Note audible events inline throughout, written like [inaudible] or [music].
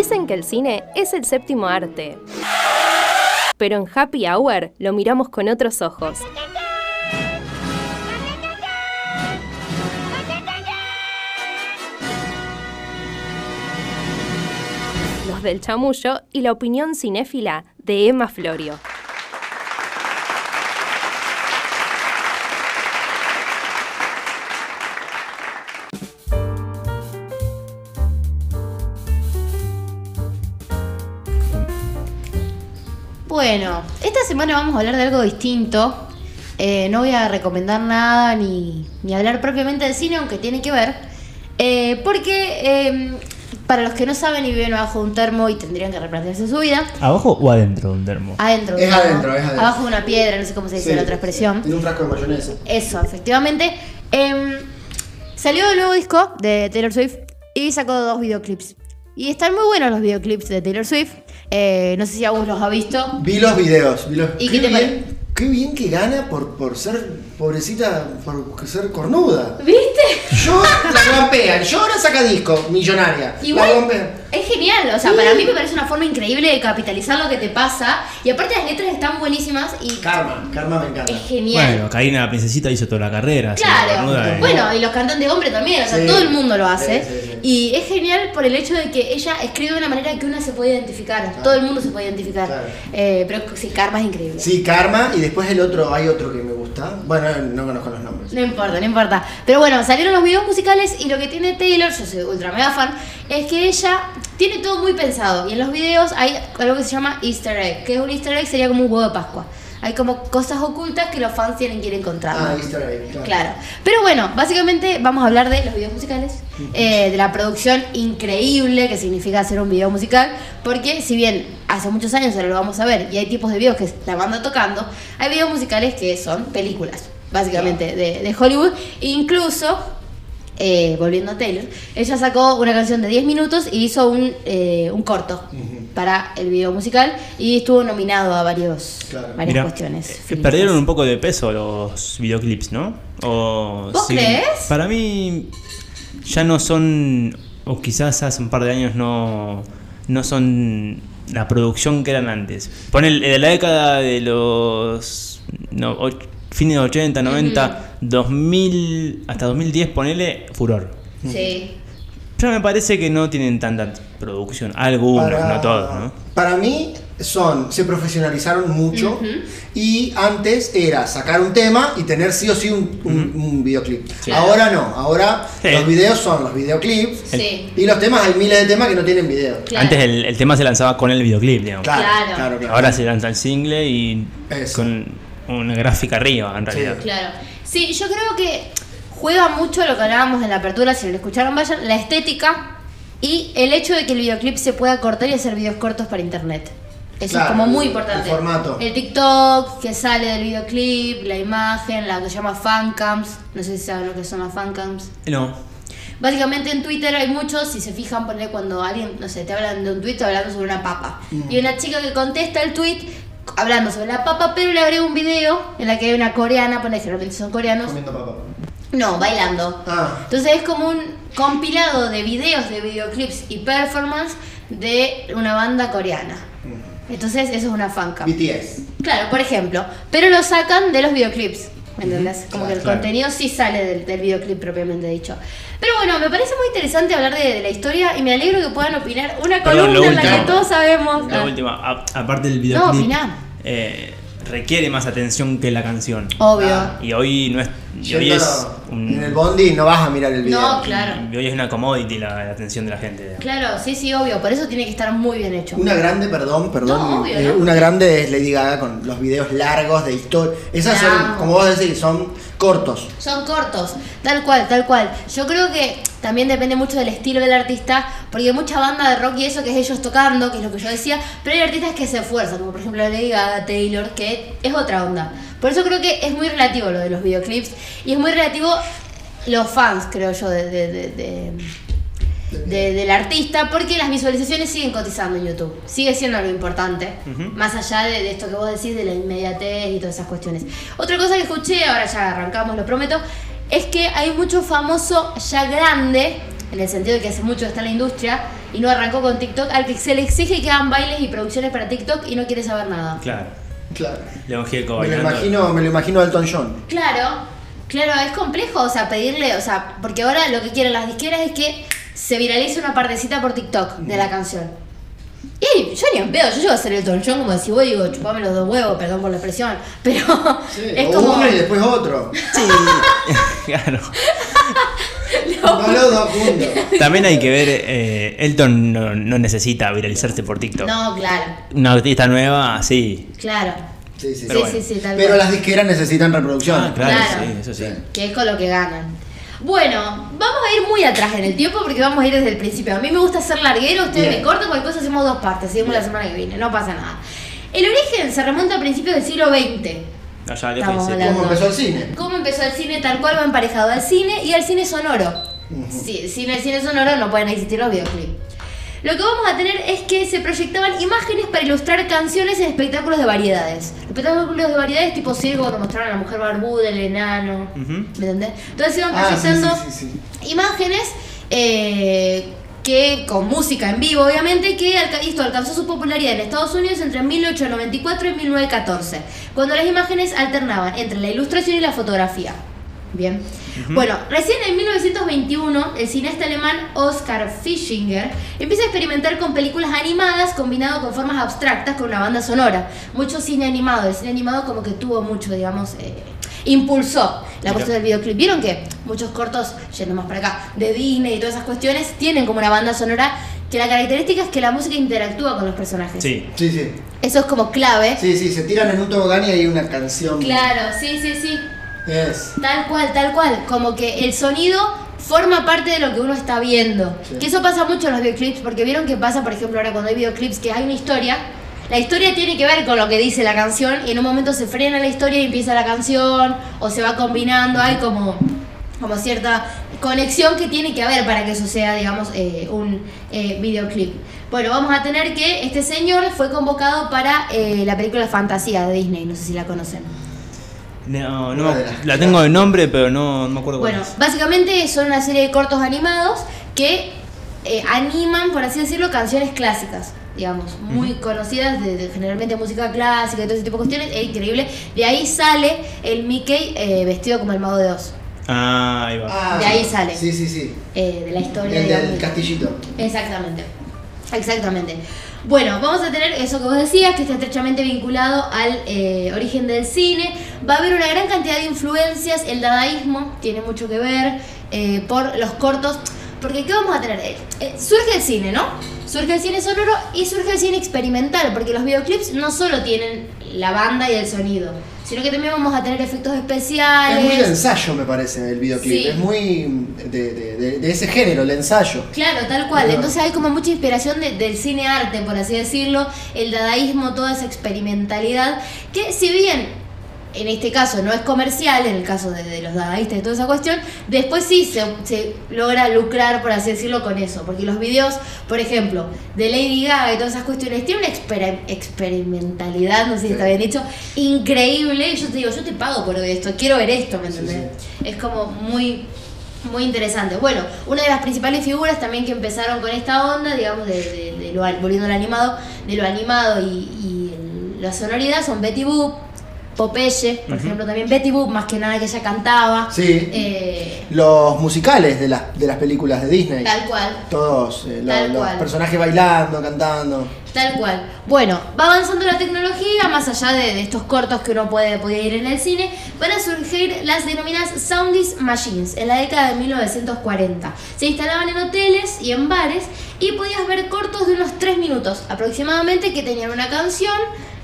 Dicen que el cine es el séptimo arte. Pero en Happy Hour lo miramos con otros ojos. Los del chamullo y la opinión cinéfila de Emma Florio. Bueno, esta semana vamos a hablar de algo distinto. Eh, no voy a recomendar nada ni, ni hablar propiamente del cine, aunque tiene que ver. Eh, porque eh, para los que no saben y viven abajo de un termo y tendrían que replantearse su vida, ¿Abajo o adentro de un termo? adentro. de Es termo, adentro, es adentro. Abajo de una piedra, no sé cómo se dice Sí, la otra expresión. En un frasco de mayonesa. Eso, efectivamente. Em, salió el nuevo disco de Taylor Swift y sacó dos videoclips. Y están muy buenos los videoclips de Taylor Swift. Eh, no sé si a vos los ha visto. Vi los videos. Vi los... ¿Y qué te bien, Qué bien que gana por, por ser pobrecita, por ser cornuda. ¿Viste? Yo la [laughs] golpea. Yo ahora saca disco, millonaria. La Igual golpea. Es genial, o sea, para mí me parece una forma increíble de capitalizar lo que te pasa. Y aparte las letras están buenísimas y Karma, karma me encanta. es genial. Bueno, Karina la princesita hizo toda la carrera. así, Claro, bueno, y los cantantes de hombre también, o sea, Sí. todo el mundo lo hace. Sí, sí, sí. Y es genial por el hecho de que ella escribe de una manera que una se puede identificar, todo el mundo se puede identificar. Claro. Eh, pero sí, Karma es increíble. Sí, karma. Y después el otro, hay otro que me gusta. Bueno, no conozco los nombres. No importa, no importa. Pero bueno, salieron los videos musicales y lo que tiene Taylor, yo soy ultra mega fan, es que ella tiene todo muy pensado. Y en los videos hay algo que se llama Easter egg, que es un Easter egg sería como un huevo de Pascua. Hay como cosas ocultas que los fans tienen que ir encontrando. Ah, Easter egg, claro. Claro. Pero bueno, básicamente vamos a hablar de los videos musicales, eh, de la producción increíble que significa hacer un video musical, porque si bien hace muchos años ahora lo vamos a ver y hay tipos de videos que es la banda tocando, hay videos musicales que son películas, básicamente, de, de Hollywood. Incluso, eh, volviendo a Taylor, ella sacó una canción de 10 minutos y hizo un, eh, un corto para el video musical y estuvo nominado a varios, Claro. varias Mira, cuestiones. eh, perdieron un poco de peso los videoclips, ¿no? O ¿Vos siguen- crees? Para mí ya no son, o quizás hace un par de años no, no son la producción que eran antes. Pone de la década de los no, fines de 80, 90, 2000, hasta 2010, ponele furor. Sí. Pero me parece que no tienen tanta producción. Algunos, no todos, ¿no? Para mí son, se profesionalizaron mucho y antes era sacar un tema y tener sí o sí un, un- un videoclip. Ahora no, ahora Sí. los videos son los videoclips Sí. y los temas, hay miles de temas que no tienen video. Claro. Antes el, el tema se lanzaba con el videoclip, digamos. Claro, Claro. claro, claro. Ahora se lanza el single y Eso. con una gráfica arriba, en realidad. Claro. Sí, yo creo que juega mucho lo que hablábamos en la apertura, si lo escucharon vayan, la estética y el hecho de que el videoclip se pueda cortar y hacer videos cortos para internet. Eso Claro, es como muy importante. el formato. El TikTok que sale del videoclip, la imagen, la que se llama fancams. No sé si saben lo que son las fancams. No. Básicamente en Twitter hay muchos, si se fijan, poner cuando alguien, no sé, te hablan de un tweet hablando sobre una papa. Y hay una chica que contesta el tweet hablando sobre la papa, pero le agrega un video en la que hay una coreana, pone generalmente son coreanos. Comiendo papa. No, bailando. Ah. Entonces es como un compilado de videos, de videoclips y performance de una banda coreana. Entonces eso es una fancam. BTS. Claro, por ejemplo. Pero lo sacan de los videoclips. ¿Me entendés? Como que el Claro. contenido sí sale del, del videoclip propiamente dicho. Pero bueno, me parece muy interesante hablar de, de la historia y me alegro que puedan opinar una columna en la que todos sabemos. La Ah, última, a- aparte del videoclip, opiná. eh, requiere más atención que la canción. Obvio. Ah. Y hoy no es. Y hoy es un- En el bondi no vas a mirar el video. No, claro. y hoy es una commodity la, la atención de la gente. Claro, sí, sí, obvio. Por eso tiene que estar muy bien hecho. Una grande, perdón, perdón. No, obvio, eh, ¿no? Una grande es Lady Gaga con los videos largos de historia. Esas son, como vos decís, son cortos. Son cortos, tal cual, tal cual. Yo creo que también depende mucho del estilo del artista, porque hay mucha banda de rock y eso que es ellos tocando, que es lo que yo decía, pero hay artistas que se esfuerzan, como por ejemplo Lady Gaga, Taylor, que es otra onda. Por eso creo que es muy relativo lo de los videoclips y es muy relativo los fans, creo yo, de, de- de- de- de- del artista, porque las visualizaciones siguen cotizando en YouTube. Sigue siendo lo importante, más allá de, de esto que vos decís, de la inmediatez y todas esas cuestiones. Otra cosa que escuché, ahora ya arrancamos, lo prometo, es que hay mucho famoso ya grande, en el sentido de que hace mucho está en la industria, y no arrancó con TikTok, al que se le exige que hagan bailes y producciones para TikTok y no quiere saber nada. Claro. Claro. León Gieco Me lo imagino, me lo imagino a Elton John. Claro, claro, es complejo, o sea, pedirle, o sea, porque ahora lo que quieren las disqueras es que se viralice una partecita por TikTok de la canción. Y yo ni en pedo, yo llego a ser el John como si vos digo, chupame los dos huevos, perdón por la expresión, [laughs] pero es o como... uno y después otro. [laughs] claro. No los dos juntos. También hay que ver, eh, Elton no, no necesita viralizarse por TikTok. No, claro, Una artista nueva, sí. claro. Sí, sí, Pero sí, bueno. sí, sí, tal Pero cual. las disqueras necesitan reproducción. Ah, claro, Claro. sí, eso sí. Que es con lo que ganan. Bueno, vamos a ir muy atrás en el tiempo porque vamos a ir desde el principio. A mí me gusta ser larguero, ustedes Bien. me cortan, cualquier cosa hacemos dos partes, seguimos la semana que viene, no pasa nada. El origen se remonta a principios del siglo XX. Allá lejos Estamos y hablando. ¿Cómo empezó el cine? ¿Cómo empezó el cine? Tal cual va emparejado al cine y al cine sonoro. Si- sin el cine sonoro no pueden existir los videoclips. Lo que vamos a tener es que se proyectaban imágenes para ilustrar canciones en espectáculos de variedades. Espectáculos de variedades tipo circo, cuando mostraron a la mujer barbuda, el enano. ¿Me entendés? Entonces iban Ah, sí, proyectando sí, sí, sí. imágenes eh, que con música en vivo, obviamente, que esto alcanzó su popularidad en Estados Unidos entre 1894 y 1914, cuando las imágenes alternaban entre la ilustración y la fotografía. Bien. Bueno, recién en 1921, el cineasta alemán Oskar Fischinger empieza a experimentar con películas animadas combinado con formas abstractas con una banda sonora. Mucho cine animado, el cine animado como que tuvo mucho, digamos, eh, impulsó la cuestión del videoclip. ¿Vieron que muchos cortos, yendo más para acá, de Disney y todas esas cuestiones, tienen como una banda sonora que la característica es que la música interactúa con los personajes? Sí. Sí, sí. Eso es como clave. Sí, sí, se tiran en un tobogán y hay una canción. Claro, sí, sí, sí. Es. Tal cual, tal cual. Como que el sonido forma parte de lo que uno está viendo. Sí. Que eso pasa mucho en los videoclips, porque vieron que pasa, por ejemplo, ahora cuando hay videoclips que hay una historia. La historia tiene que ver con lo que dice la canción y en un momento se frena la historia y empieza la canción o se va combinando. Hay como, como cierta conexión que tiene que haber para que eso sea, digamos, eh, un eh, videoclip. Bueno, vamos a tener que este señor fue convocado para eh, la película Fantasía de Disney, no sé si la conocen. No, no me- la tengo de nombre, pero no, no me acuerdo cuál Bueno, es. básicamente son una serie de cortos animados que eh, animan, por así decirlo, canciones clásicas, digamos, muy conocidas de, de generalmente música clásica y todo ese tipo de cuestiones, es increíble. De ahí sale el Mickey eh, vestido como el mago de Oz, Ah, ahí va. Ah, De ahí sale. Sí, sí, sí. eh, de la historia, El del castillito. Exactamente. Exactamente. Bueno, vamos a tener eso que vos decías, que está estrechamente vinculado al eh, origen del cine. Va a haber una gran cantidad de influencias. El dadaísmo tiene mucho que ver eh, por los cortos. Porque ¿qué vamos a tener? Eh, surge el cine, ¿no? Surge el cine sonoro y surge el cine experimental. Porque los videoclips no solo tienen la banda y el sonido, sino que también vamos a tener efectos especiales. Es muy de ensayo, me parece, el videoclip. Sí. Es muy de, de- de- de ese género, el ensayo. Claro, tal cual. Claro. Entonces hay como mucha inspiración de- del cine arte, por así decirlo, el dadaísmo, toda esa experimentalidad, que si bien en este caso no es comercial, en el caso de, de los dadaístas y toda esa cuestión, después sí se, se logra lucrar, por así decirlo, con eso. Porque los videos, por ejemplo, de Lady Gaga y todas esas cuestiones, tienen una exper- experimentalidad, no sé si Sí. está bien dicho, increíble. Y yo te digo, yo te pago por esto, quiero ver esto, ¿me Sí, entendés? Es como muy muy interesante. Bueno, una de las principales figuras también que empezaron con esta onda, digamos, de, de- de lo, volviendo al animado, de lo animado y, y la sonoridad son Betty Boop, Popeye, por ejemplo, también Betty Boop, más que nada que ella cantaba. Sí. Eh, Los musicales de las, de las películas de Disney. tal cual. Todos, eh, lo- Tal los cual. personajes bailando, cantando. Tal cual. Bueno, va avanzando la tecnología, más allá de, de estos cortos que uno puede, podía ir en el cine, van a surgir las denominadas Soundis Machines en la década de 1940. Se instalaban en hoteles y en bares y podías ver cortos de unos 3 minutos aproximadamente que tenían una canción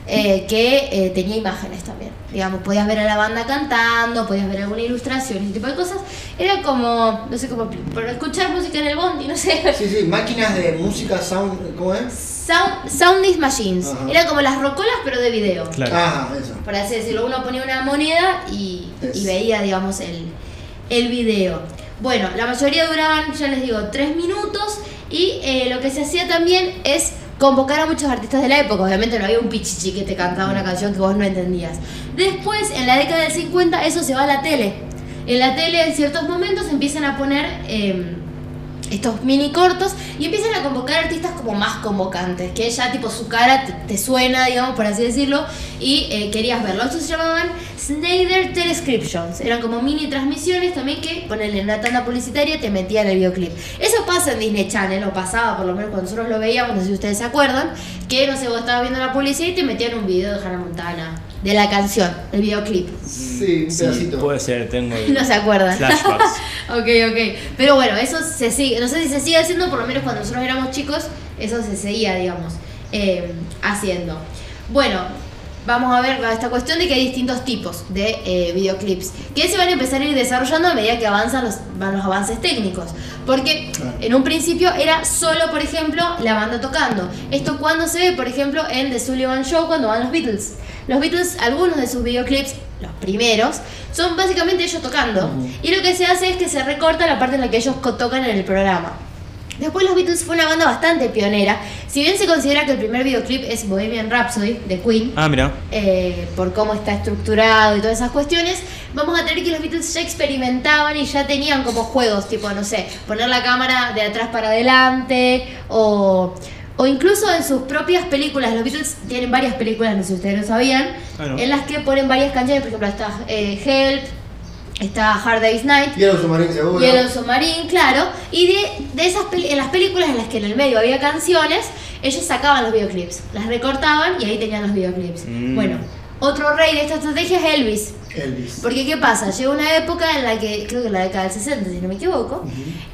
eh, que eh, tenía imágenes también. Digamos, podías ver a la banda cantando, podías ver alguna ilustración, ese tipo de cosas. Era como, no sé cómo, por escuchar música en el bondi, no sé. Sí, sí, máquinas de música, sound, ¿cómo es? Sound, Soundis Machines. Ajá. Era como las rocolas, pero de video. Claro. Ah, eso. Por así decirlo, uno ponía una moneda y, y veía, digamos, el, el video. Bueno, la mayoría duraban, ya les digo, tres minutos. Y eh, lo que se hacía también es convocar a muchos artistas de la época. Obviamente no había un pichichi que te cantaba una canción que vos no entendías. Después, en la década del 50, eso se va a la tele. En la tele, en ciertos momentos, empiezan a poner. em, estos mini cortos y empiezan a convocar artistas como más convocantes, que ya tipo su cara te, suena, digamos, por así decirlo, y eh, querías verlo. Estos se llamaban Snyder Telescriptions, eran como mini transmisiones también que ponerle en una tanda publicitaria te metían el videoclip. Eso pasa en Disney Channel, o pasaba por lo menos cuando nosotros lo veíamos, no sé si ustedes se acuerdan, que no sé, vos estabas viendo la publicidad y te metían un video de Hannah Montana, de la canción, el videoclip. Sí, un Sí, pedacito. puede ser, tengo [laughs] No se acuerdan. flashbacks. [laughs] ok, ok. Pero bueno, eso se sigue. No sé si se sigue haciendo, por lo menos cuando nosotros éramos chicos, eso se seguía, digamos, eh, haciendo. Bueno, vamos a ver esta cuestión de que hay distintos tipos de eh, videoclips que se van a empezar a ir desarrollando a medida que avanzan los, van los avances técnicos. Porque Claro. en un principio era solo, por ejemplo, la banda tocando. Esto cuando se ve, por ejemplo, en The Sullivan Show cuando van los Beatles. Los Beatles, algunos de sus videoclips, los primeros, son básicamente ellos tocando. Y lo que se hace es que se recorta la parte en la que ellos tocan en el programa. Después los Beatles fue una banda bastante pionera. Si bien se considera que el primer videoclip es Bohemian Rhapsody de Queen, Ah, mira. eh, por cómo está estructurado y todas esas cuestiones, vamos a tener que los Beatles ya experimentaban y ya tenían como juegos, tipo, no sé, poner la cámara de atrás para adelante o, o incluso en sus propias películas. Los Beatles tienen varias películas, no sé si ustedes lo sabían, Ah, no. en las que ponen varias canciones, por ejemplo, está eh, Help, está Hard Day's Night. Yellow Submarine seguro. Yellow Submarine, claro. Y de, de esas en las películas en las que en el medio había canciones, ellos sacaban los videoclips, las recortaban y ahí tenían los videoclips. Mm. Bueno, otro rey de esta estrategia es Elvis. Elvis. Porque ¿qué pasa? Llega una época en la que, creo que en la década del 60, si no me equivoco,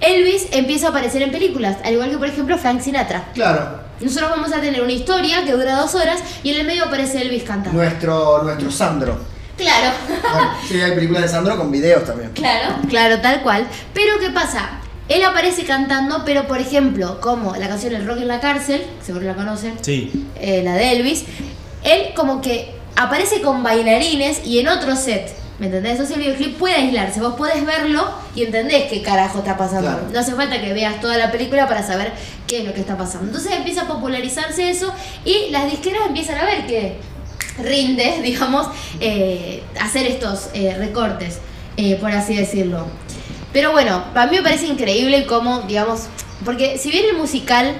Elvis empieza a aparecer en películas, al igual que por ejemplo Frank Sinatra. Claro, Nosotros vamos a tener una historia que dura dos horas y en el medio aparece Elvis cantando. nuestro, nuestro Sandro. Claro. Bueno, sí, hay películas de Sandro con videos también. Claro, claro, tal cual. Pero ¿qué pasa? Él aparece cantando, pero por ejemplo, como la canción El Rock en la cárcel, seguro la conocen, Sí. eh, la de Elvis, él como que aparece con bailarines y en otro set. ¿Me entendés? Entonces el videoclip puede aislarse. Vos podés verlo y entendés qué carajo está pasando. Claro. No hace falta que veas toda la película para saber qué es lo que está pasando. Entonces empieza a popularizarse eso y las disqueras empiezan a ver que rinde, [laughs] digamos, eh, hacer estos eh, recortes, eh, por así decirlo. Pero bueno, a mí me parece increíble cómo, digamos, porque si bien el musical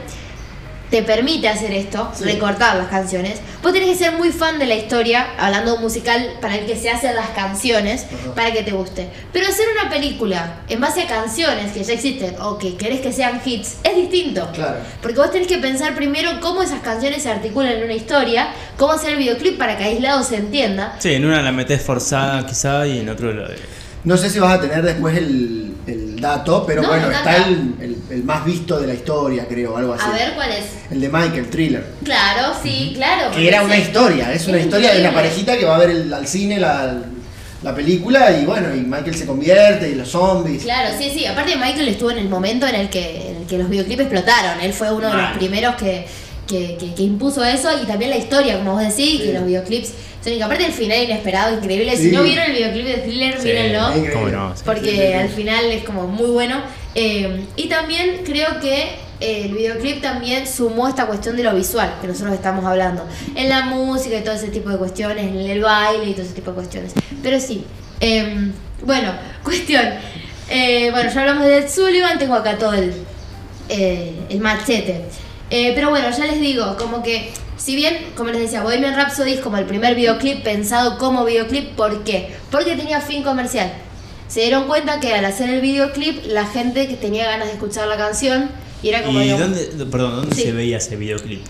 te permite hacer esto, Sí. recortar las canciones, vos tenés que ser muy fan de la historia, hablando de un musical para el que se hacen las canciones, Ajá. para que te guste. Pero hacer una película en base a canciones que ya existen o que querés que sean hits es distinto. Claro. Porque vos tenés que pensar primero cómo esas canciones se articulan en una historia, cómo hacer el videoclip para que aislado se entienda. Sí, en una la metes forzada quizá y en otro lo de... No sé si vas a tener después el, el dato, pero No, bueno, está el, el- el más visto de la historia, creo, algo así. A ver cuál es. El de Michael, Thriller. Claro, sí, claro. Que era una historia, es una es historia de una parejita que va a ver el- al cine la, la película y bueno, y Michael se convierte y los zombies. Claro, sí, sí. Aparte Michael estuvo en el momento en el que, en el que los videoclips explotaron. Él fue uno de los primeros que, que, que- que impuso eso y también la historia, como vos decís, Sí. que los videoclips son y aparte el final inesperado, increíble. Sí. Si no vieron el videoclip de Thriller, Sí, mírenlo. increíble. ¿Cómo no? Sí. Porque al final es como muy bueno. Eh, y también creo que eh, el videoclip también sumó esta cuestión de lo visual que nosotros estamos hablando. En la música y todo ese tipo de cuestiones, en el baile y todo ese tipo de cuestiones. Pero sí, eh, bueno, [laughs] cuestión. Eh, bueno, ya hablamos de Ed Sullivan, tengo acá todo el, eh, el machete. Eh, pero bueno, ya les digo, como que, si bien, como les decía, Bohemian Rhapsody es como el primer videoclip pensado como videoclip, ¿por qué? Porque tenía fin comercial. Se dieron cuenta que al hacer el videoclip, la gente que tenía ganas de escuchar la canción, y era como... ¿Y digamos, dónde, perdón, dónde Sí. se veía ese videoclip?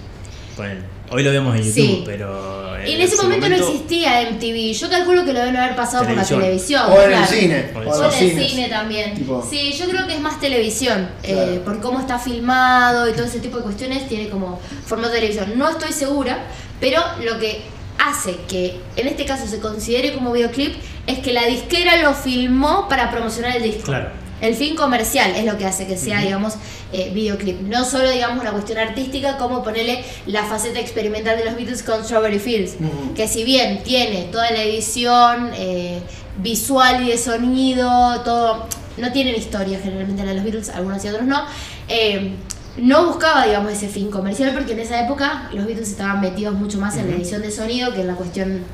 Ponele. Hoy lo vemos en YouTube, Sí. pero... Y en ese momento, no existía MTV. Yo calculo que lo deben haber pasado Televisión. por la televisión. O en el cine. O en O en en el cine también. Tipo- Sí, yo creo que es más televisión. eh, por cómo está filmado y todo ese tipo de cuestiones, tiene como formato de televisión. No estoy segura, pero lo que hace que en este caso se considere como videoclip es que la disquera lo filmó para promocionar el disco. Claro. El fin comercial es lo que hace que sea, digamos, eh, videoclip. No solo, digamos, una cuestión artística, como ponerle la faceta experimental de los Beatles con Strawberry Fields. Que si bien tiene toda la edición eh, visual y de sonido, todo. No tienen historia generalmente la de los Beatles, algunos y otros no. eh, no buscaba, digamos, ese fin comercial porque en esa época los Beatles estaban metidos mucho más en la edición de sonido que en la cuestión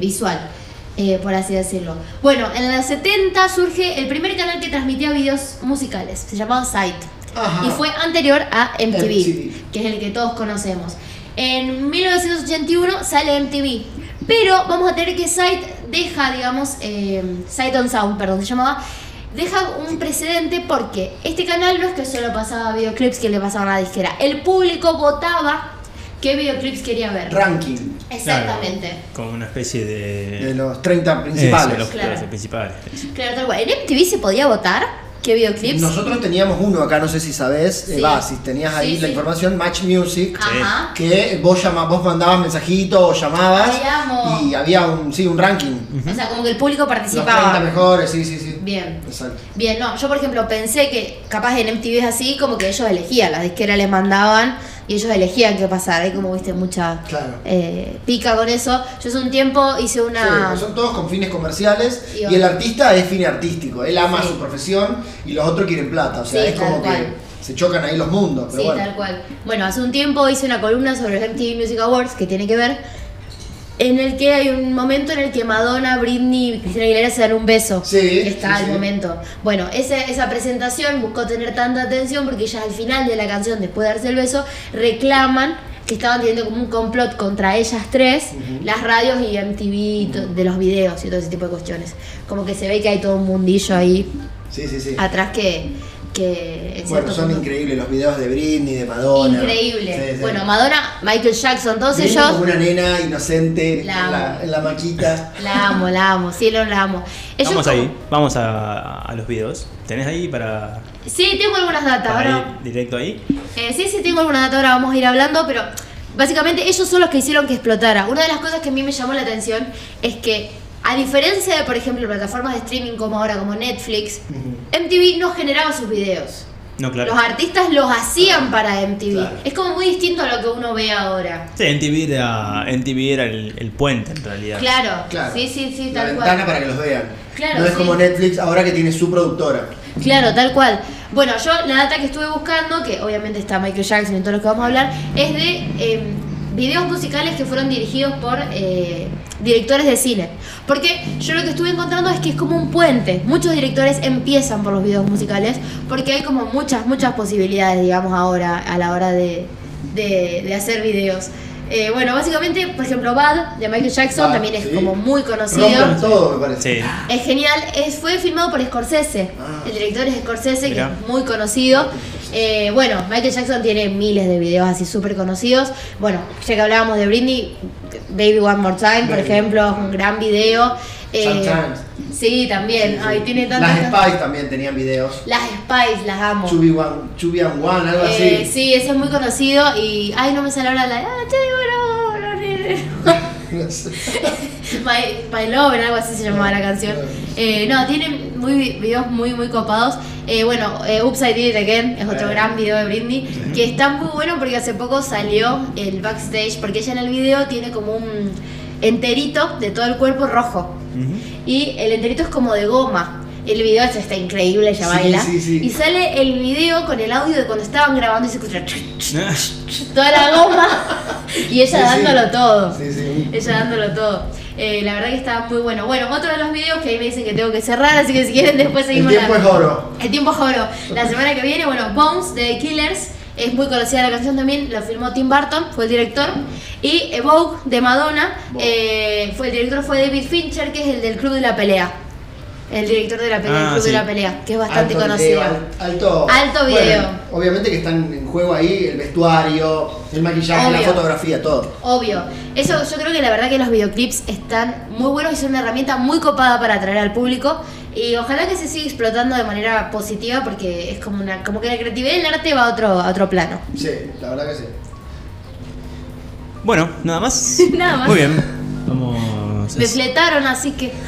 visual. eh, por así decirlo. Bueno, en los 70 surge el primer canal que transmitía videos musicales, se llamaba Sight. Ajá. Y fue anterior a MTV, MTV. que es el que todos conocemos. En 1981 sale MTV, pero vamos a tener que Sight deja, digamos, eh, Sight on Sound, perdón, se llamaba, deja un precedente porque este canal no es que solo pasaba videoclips que le pasaban a la disquera, el público votaba qué videoclips quería ver. Ranking Exactamente. Claro, como una especie de. de los 30 Eso, principales. los, Claro. principales. Claro, tal cual. En MTV se podía votar qué videoclips. Nosotros teníamos uno acá, no sé si sabés, eh, Sí. va, si tenías ahí Sí, la sí. información, Match Music, Ajá. que vos llama, vos mandabas mensajitos o llamabas Ay, y había un, sí, un ranking. O sea, como que el público Los 30 participaba. mejores, sí, sí, sí. Bien. Exacto. Bien, no, yo por ejemplo pensé que capaz en MTV es así, como que ellos elegían, las disqueras les mandaban y ellos elegían qué pasar. Hay como viste mucha Claro. eh, pica con eso. Yo hace un tiempo hice una. Sí, son todos con fines comerciales Y y, el artista es fin artístico. Él ama Sí. su profesión y los otros quieren plata. O sea, Sí, es como cual. que se chocan ahí los mundos. Pero Sí, bueno. tal cual. Bueno, hace un tiempo hice una columna sobre los MTV Music Awards que tiene que ver. En el que hay un momento en el que Madonna, Britney y Cristina Aguilera se dan un beso. Sí, Está sí, el sí. momento. Bueno, ese- esa presentación buscó tener tanta atención porque ellas al final de la canción, después de darse el beso, reclaman que estaban teniendo como un complot contra ellas tres, las radios y MTV y to- de los videos y todo ese tipo de cuestiones. Como que se ve que hay todo un mundillo ahí Sí, sí, sí. atrás que... que en Bueno, son punto- increíbles los videos de Britney, de Madonna. Increíble. Sí, sí. Bueno, Madonna, Michael Jackson, todos Britney ellos. como una nena inocente La en, la, amo. en la maquita. La amo, la amo, sí, lo la amo. Ellos Vamos como- ahí, vamos a, a los videos. ¿Tenés ahí para, Sí, tengo algunas datas. para Ahora, ir directo ahí? eh, sí, sí, tengo algunas datas. Ahora vamos a ir hablando, pero básicamente ellos son los que hicieron que explotara. Una de las cosas que a mí me llamó la atención es que, a diferencia de, por ejemplo, plataformas de streaming como ahora, como Netflix, MTV no generaba sus videos. No, claro. Los artistas los hacían para MTV. Claro. Es como muy distinto a lo que uno ve ahora. Sí, MTV era, MTV era el, el puente en realidad. Claro, Claro. sí, sí, sí, la tal ventana cual. para que los vean. Claro, no es sí. como Netflix ahora que tiene su productora. Claro, tal cual. Bueno, yo la data que estuve buscando, que obviamente está Michael Jackson y todo lo que vamos a hablar, es de eh, videos musicales que fueron dirigidos por eh, directores de cine. Porque yo lo que estuve encontrando es que es como un puente. Muchos directores empiezan por los videos musicales porque hay como muchas, muchas posibilidades, digamos, ahora a la hora de, de- de hacer videos. Eh, bueno, básicamente, por ejemplo, Bad de Michael Jackson también es sí. como muy conocido. Rompen todo, me parece. Sí. Es genial, es, fue filmado por Scorsese. Ah. El director es Scorsese, Mirá. que es muy conocido. Eh, bueno, Michael Jackson tiene miles de videos así súper conocidos. Bueno, ya que hablábamos de Britney, Baby One More Time, por ejemplo, es un gran video. Eh, sí, también. Ay, tiene tantas. Las Spice también tenían videos. Las Spice, las amo. Chubby One, Chubby and One, algo Eh, así. sí, ese es muy conocido y. Ay, no me sale ahora la. Ah, My, My Lover, algo así se llamaba la canción. Eh, no, tiene muy, vi- videos muy, muy copados. Eh, bueno, eh, I Did It Again es otro Eh. gran video de Britney. Que está muy bueno porque hace poco salió el backstage. Porque ella en el video tiene como un enterito de todo el cuerpo rojo. Y el enterito es como de goma. El video está increíble, ella Sí, baila. sí, sí. Y sale el video con el audio de cuando estaban grabando y se escucha toda la goma. Y ella Sí, sí. dándolo todo. Sí. Ella dándolo todo. Eh, la verdad que está muy bueno. Bueno, otro de los videos que ahí me dicen que tengo que cerrar, así que si quieren después El seguimos. tiempo la- es oro. El tiempo es oro. La semana que viene, bueno, Bones de Killers. Es muy conocida la canción también, la filmó Tim Burton, fue el director. Y Evoke de Madonna, eh, fue el director fue David Fincher, que es el del Club de la Pelea. El director de la pelea, el Ah, Club sí. de la Pelea, que es bastante Alto conocido. video, alto, Bueno, video. obviamente que están en juego ahí el vestuario, el maquillaje, la fotografía, todo. Obvio. Eso yo creo que la verdad que los videoclips están muy buenos y son una herramienta muy copada para atraer al público. Y ojalá que se siga explotando de manera positiva porque es como una, como que la creatividad del arte va a otro, a otro plano. Sí, la verdad que sí. Bueno, nada más. [laughs] Nada más. Muy bien. Vamos. Me fletaron, así que. [laughs]